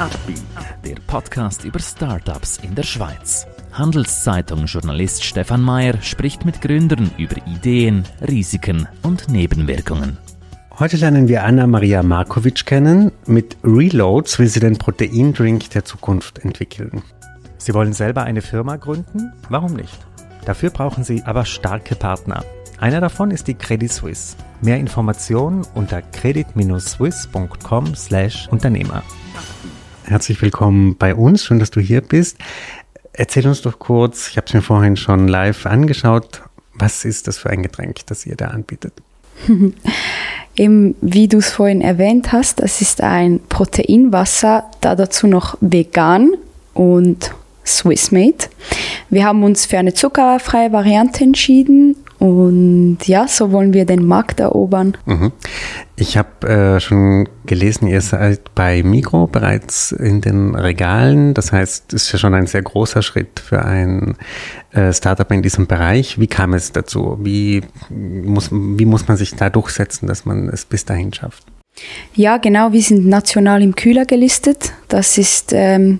Upbeat, der Podcast über Startups in der Schweiz. Handelszeitung-Journalist Stefan Mayer spricht mit Gründern über Ideen, Risiken und Nebenwirkungen. Heute lernen wir Anna-Maria Markovic kennen. Mit Reloads will sie den Proteindrink der Zukunft entwickeln. Sie wollen selber eine Firma gründen? Warum nicht? Dafür brauchen Sie aber starke Partner. Einer davon ist die Credit Suisse. Mehr Informationen unter credit-swiss.com/Unternehmer. Herzlich willkommen bei uns. Schön, dass du hier bist. Erzähl uns doch kurz, ich habe es mir vorhin schon live angeschaut, was ist das für ein Getränk, das ihr da anbietet? Eben, wie du es vorhin erwähnt hast, das ist ein Proteinwasser, da dazu noch vegan und Swissmade. Wir haben uns für eine zuckerfreie Variante entschieden und ja, so wollen wir den Markt erobern. Mhm. Ich habe äh, schon gelesen, ihr seid bei Migro bereits in den Regalen. Das heißt, es ist ja schon ein sehr großer Schritt für ein äh, Startup in diesem Bereich. Wie kam es dazu? Wie muss, wie muss man sich da durchsetzen, dass man es bis dahin schafft? Ja, genau, wir sind national im Kühler gelistet. Das ist, ähm,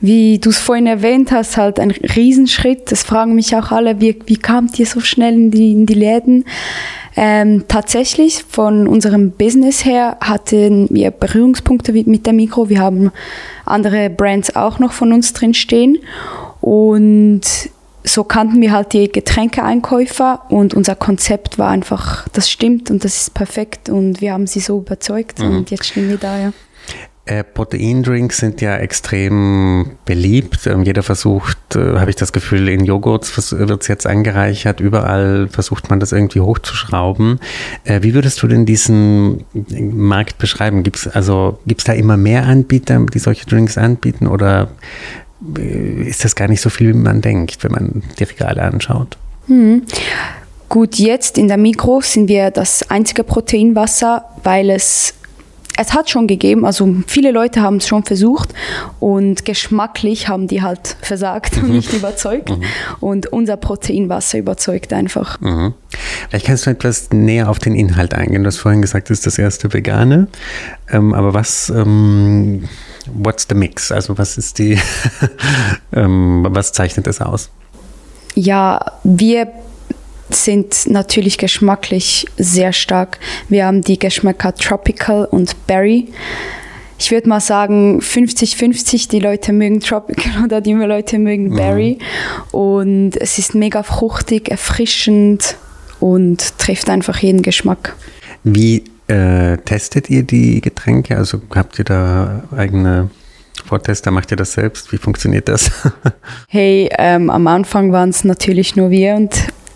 wie du es vorhin erwähnt hast, halt ein Riesenschritt. Das fragen mich auch alle, wie, wie kamt ihr so schnell in die, in die Läden? Ähm, tatsächlich, von unserem Business her hatten wir Berührungspunkte mit der Mikro. Wir haben andere Brands auch noch von uns drin stehen. Und so kannten wir halt die Getränkeeinkäufer und unser Konzept war einfach, das stimmt und das ist perfekt und wir haben sie so überzeugt mhm. und jetzt stehen wir da, ja. Äh, Proteindrinks sind ja extrem beliebt. Ähm, jeder versucht, äh, habe ich das Gefühl, in Joghurts wird es jetzt angereichert. Überall versucht man das irgendwie hochzuschrauben. Äh, wie würdest du denn diesen Markt beschreiben? Gibt es also gibt's da immer mehr Anbieter, die solche Drinks anbieten oder ist das gar nicht so viel, wie man denkt, wenn man die Regale anschaut. Hm. Gut, jetzt in der Mikro sind wir das einzige Proteinwasser, weil es es hat schon gegeben, also viele Leute haben es schon versucht und geschmacklich haben die halt versagt und mhm. nicht überzeugt. Mhm. Und unser Proteinwasser überzeugt einfach. Mhm. Vielleicht kannst du etwas näher auf den Inhalt eingehen. Du hast vorhin gesagt, das ist das erste Vegane. Ähm, aber was, ähm, what's the mix? Also was ist die, ähm, was zeichnet es aus? Ja, wir sind natürlich geschmacklich sehr stark. Wir haben die Geschmäcker Tropical und Berry. Ich würde mal sagen 50-50, die Leute mögen Tropical oder die Leute mögen mhm. Berry. Und es ist mega fruchtig, erfrischend und trifft einfach jeden Geschmack. Wie äh, testet ihr die Getränke? Also habt ihr da eigene Vortester? Macht ihr das selbst? Wie funktioniert das? hey, ähm, am Anfang waren es natürlich nur wir und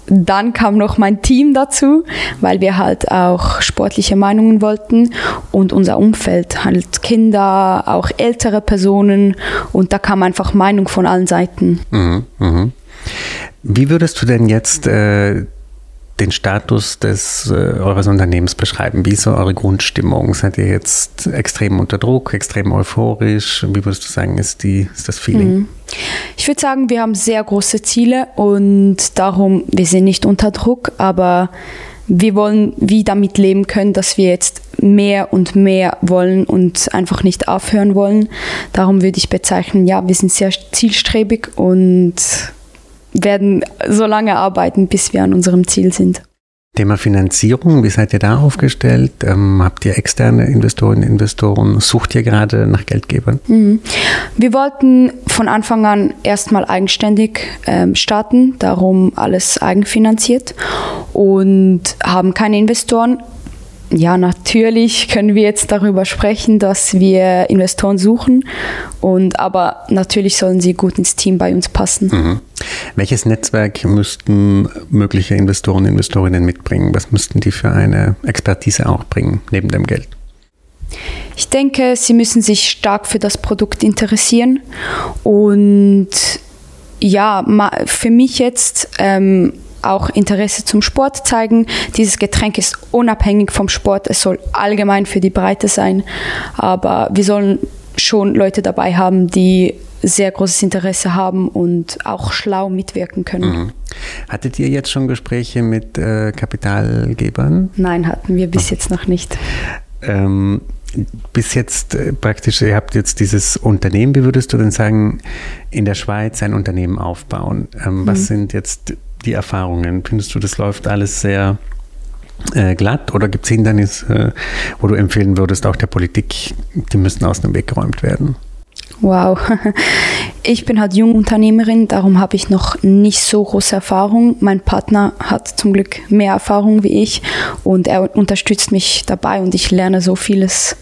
dann kam noch mein Team dazu, weil wir halt auch sportliche Meinungen wollten und unser Umfeld, halt Kinder, auch ältere Personen und da kam einfach Meinung von allen Seiten. Mhm, mh. Wie würdest du denn jetzt äh, den Status des äh, eures Unternehmens beschreiben? Wie ist so eure Grundstimmung? Seid ihr jetzt extrem unter Druck, extrem euphorisch? Wie würdest du sagen, ist, die, ist das Feeling? Mhm. Ich würde sagen, wir haben sehr große Ziele und darum, wir sind nicht unter Druck, aber wir wollen wie damit leben können, dass wir jetzt mehr und mehr wollen und einfach nicht aufhören wollen. Darum würde ich bezeichnen, ja, wir sind sehr zielstrebig und werden so lange arbeiten, bis wir an unserem Ziel sind. Thema Finanzierung, wie seid ihr da aufgestellt? Ähm, habt ihr externe Investorinnen, Investoren? Sucht ihr gerade nach Geldgebern? Mhm. Wir wollten von Anfang an erstmal eigenständig ähm, starten, darum alles eigenfinanziert und haben keine Investoren. Ja, natürlich können wir jetzt darüber sprechen, dass wir Investoren suchen und aber natürlich sollen sie gut ins Team bei uns passen. Mhm. Welches Netzwerk müssten mögliche Investoren und Investorinnen mitbringen? Was müssten die für eine Expertise auch bringen, neben dem Geld? Ich denke, sie müssen sich stark für das Produkt interessieren und ja, für mich jetzt ähm, auch Interesse zum Sport zeigen. Dieses Getränk ist unabhängig vom Sport, es soll allgemein für die Breite sein, aber wir sollen schon Leute dabei haben, die sehr großes Interesse haben und auch schlau mitwirken können. Mhm. Hattet ihr jetzt schon Gespräche mit äh, Kapitalgebern? Nein, hatten wir bis jetzt noch nicht. Ähm, bis jetzt äh, praktisch, ihr habt jetzt dieses Unternehmen, wie würdest du denn sagen, in der Schweiz ein Unternehmen aufbauen? Ähm, mhm. Was sind jetzt die Erfahrungen? Findest du, das läuft alles sehr äh, glatt oder gibt es Hindernisse, wo du empfehlen würdest, auch der Politik, die müssen aus dem Weg geräumt werden? Wow. Ich bin halt Jungunternehmerin, darum habe ich noch nicht so große Erfahrung. Mein Partner hat zum Glück mehr Erfahrung wie ich und er unterstützt mich dabei und ich lerne so vieles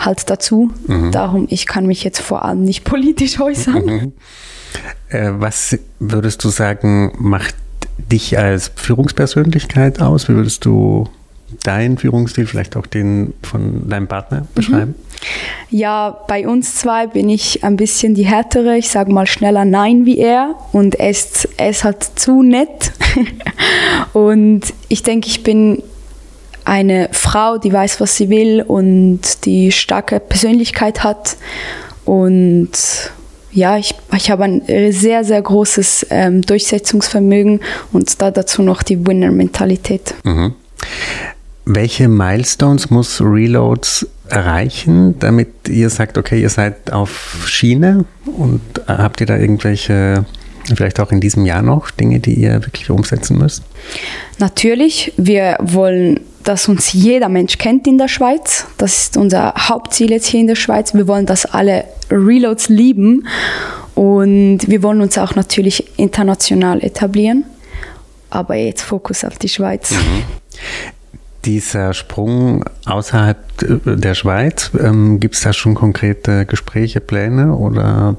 halt dazu. Mhm. Darum, ich kann mich jetzt vor allem nicht politisch äußern. Mhm. Äh, was würdest du sagen, macht dich als Führungspersönlichkeit aus? Wie würdest du deinen Führungsstil, vielleicht auch den von deinem Partner mhm. beschreiben? Ja, bei uns zwei bin ich ein bisschen die härtere. Ich sage mal schneller Nein wie er und er ist, er ist halt zu nett. und ich denke, ich bin eine Frau, die weiß, was sie will und die starke Persönlichkeit hat. Und ja, ich, ich habe ein sehr, sehr großes ähm, Durchsetzungsvermögen und da dazu noch die Winner-Mentalität. Mhm. Welche Milestones muss Reloads erreichen, damit ihr sagt, okay, ihr seid auf Schiene und habt ihr da irgendwelche, vielleicht auch in diesem Jahr noch, Dinge, die ihr wirklich umsetzen müsst? Natürlich, wir wollen, dass uns jeder Mensch kennt in der Schweiz. Das ist unser Hauptziel jetzt hier in der Schweiz. Wir wollen, dass alle Reloads lieben und wir wollen uns auch natürlich international etablieren. Aber jetzt Fokus auf die Schweiz. Mhm dieser Sprung außerhalb der Schweiz, ähm, gibt es da schon konkrete Gespräche, Pläne oder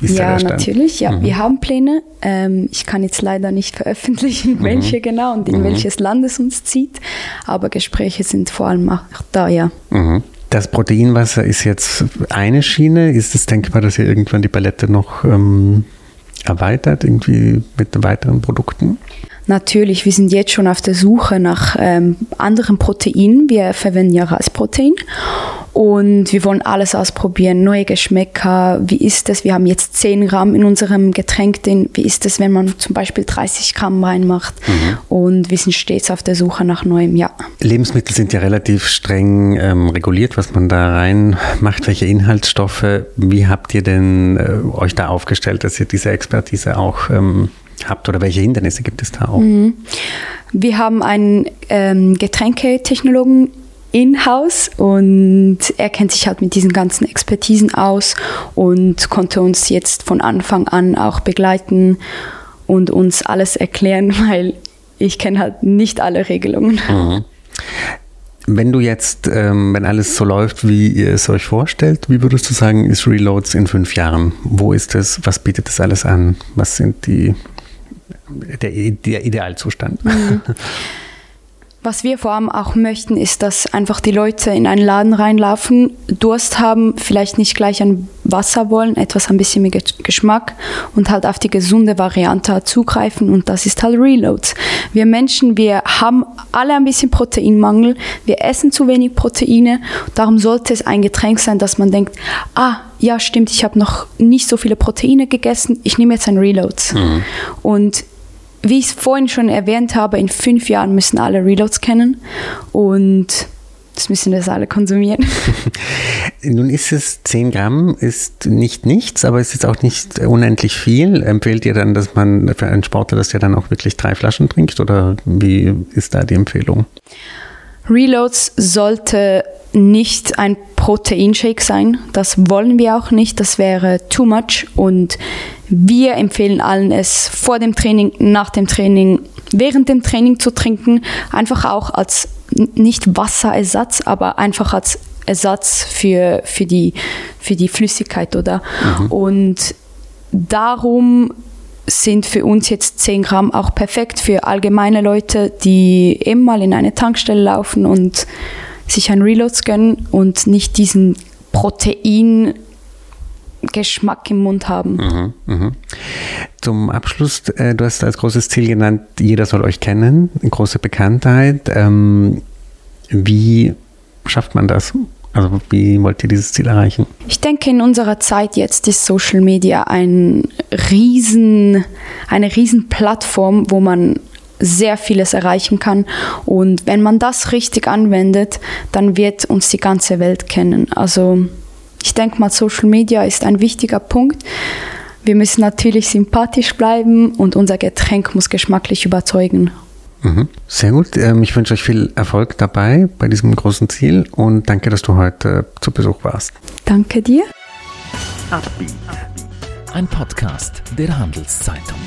ist ja, natürlich. Ja, mhm. wir haben Pläne. Ähm, ich kann jetzt leider nicht veröffentlichen, mhm. welche genau und in mhm. welches Land es uns zieht, aber Gespräche sind vor allem auch da, ja. Mhm. Das Proteinwasser ist jetzt eine Schiene. Ist es denkbar, dass ihr irgendwann die Palette noch ähm, erweitert, irgendwie mit weiteren Produkten? Natürlich, wir sind jetzt schon auf der Suche nach ähm, anderen Proteinen. Wir verwenden ja Reisprotein und wir wollen alles ausprobieren, neue Geschmäcker. Wie ist es? Wir haben jetzt 10 Gramm in unserem Getränk. Den, wie ist es, wenn man zum Beispiel 30 Gramm reinmacht? Mhm. Und wir sind stets auf der Suche nach neuem, ja. Lebensmittel sind ja relativ streng ähm, reguliert, was man da reinmacht, welche Inhaltsstoffe. Wie habt ihr denn äh, euch da aufgestellt, dass ihr diese Expertise auch ähm, habt oder welche Hindernisse gibt es da auch? Mhm. Wir haben einen ähm, Getränketechnologen in-house und er kennt sich halt mit diesen ganzen Expertisen aus und konnte uns jetzt von Anfang an auch begleiten und uns alles erklären, weil ich kenne halt nicht alle Regelungen. Mhm. Wenn du jetzt, ähm, wenn alles so läuft, wie ihr es euch vorstellt, wie würdest du sagen, ist Reloads in fünf Jahren? Wo ist es? Was bietet es alles an? Was sind die der, der Idealzustand. Mhm. Was wir vor allem auch möchten, ist, dass einfach die Leute in einen Laden reinlaufen, Durst haben, vielleicht nicht gleich ein Wasser wollen, etwas ein bisschen mehr Geschmack und halt auf die gesunde Variante zugreifen und das ist halt Reloads. Wir Menschen, wir haben alle ein bisschen Proteinmangel, wir essen zu wenig Proteine, darum sollte es ein Getränk sein, dass man denkt, ah, ja stimmt, ich habe noch nicht so viele Proteine gegessen, ich nehme jetzt ein Reloads. Mhm. Und wie ich es vorhin schon erwähnt habe, in fünf Jahren müssen alle Reloads kennen und das müssen wir alle konsumieren. Nun ist es 10 Gramm, ist nicht nichts, aber es ist auch nicht unendlich viel. Empfehlt ihr dann, dass man für einen Sportler, dass der dann auch wirklich drei Flaschen trinkt oder wie ist da die Empfehlung? Reloads sollte nicht ein Proteinshake sein. Das wollen wir auch nicht. Das wäre too much. Und wir empfehlen allen, es vor dem Training, nach dem Training, während dem Training zu trinken. Einfach auch als nicht Wasserersatz, aber einfach als Ersatz für, für, die, für die Flüssigkeit, oder? Mhm. Und darum sind für uns jetzt 10 Gramm auch perfekt für allgemeine Leute, die eben mal in eine Tankstelle laufen und sich ein Reloads gönnen und nicht diesen Protein Geschmack im Mund haben. Mhm, mh. Zum Abschluss, äh, du hast als großes Ziel genannt, jeder soll euch kennen, große Bekanntheit. Ähm, wie schafft man das? Also wie wollt ihr dieses Ziel erreichen? Ich denke, in unserer Zeit jetzt ist Social Media ein riesen, eine riesen Plattform, wo man sehr vieles erreichen kann. Und wenn man das richtig anwendet, dann wird uns die ganze Welt kennen. Also ich denke mal, Social Media ist ein wichtiger Punkt. Wir müssen natürlich sympathisch bleiben und unser Getränk muss geschmacklich überzeugen. Mhm. Sehr gut. Ähm, ich wünsche euch viel Erfolg dabei bei diesem großen Ziel und danke, dass du heute zu Besuch warst. Danke dir. Ein Podcast der Handelszeitung.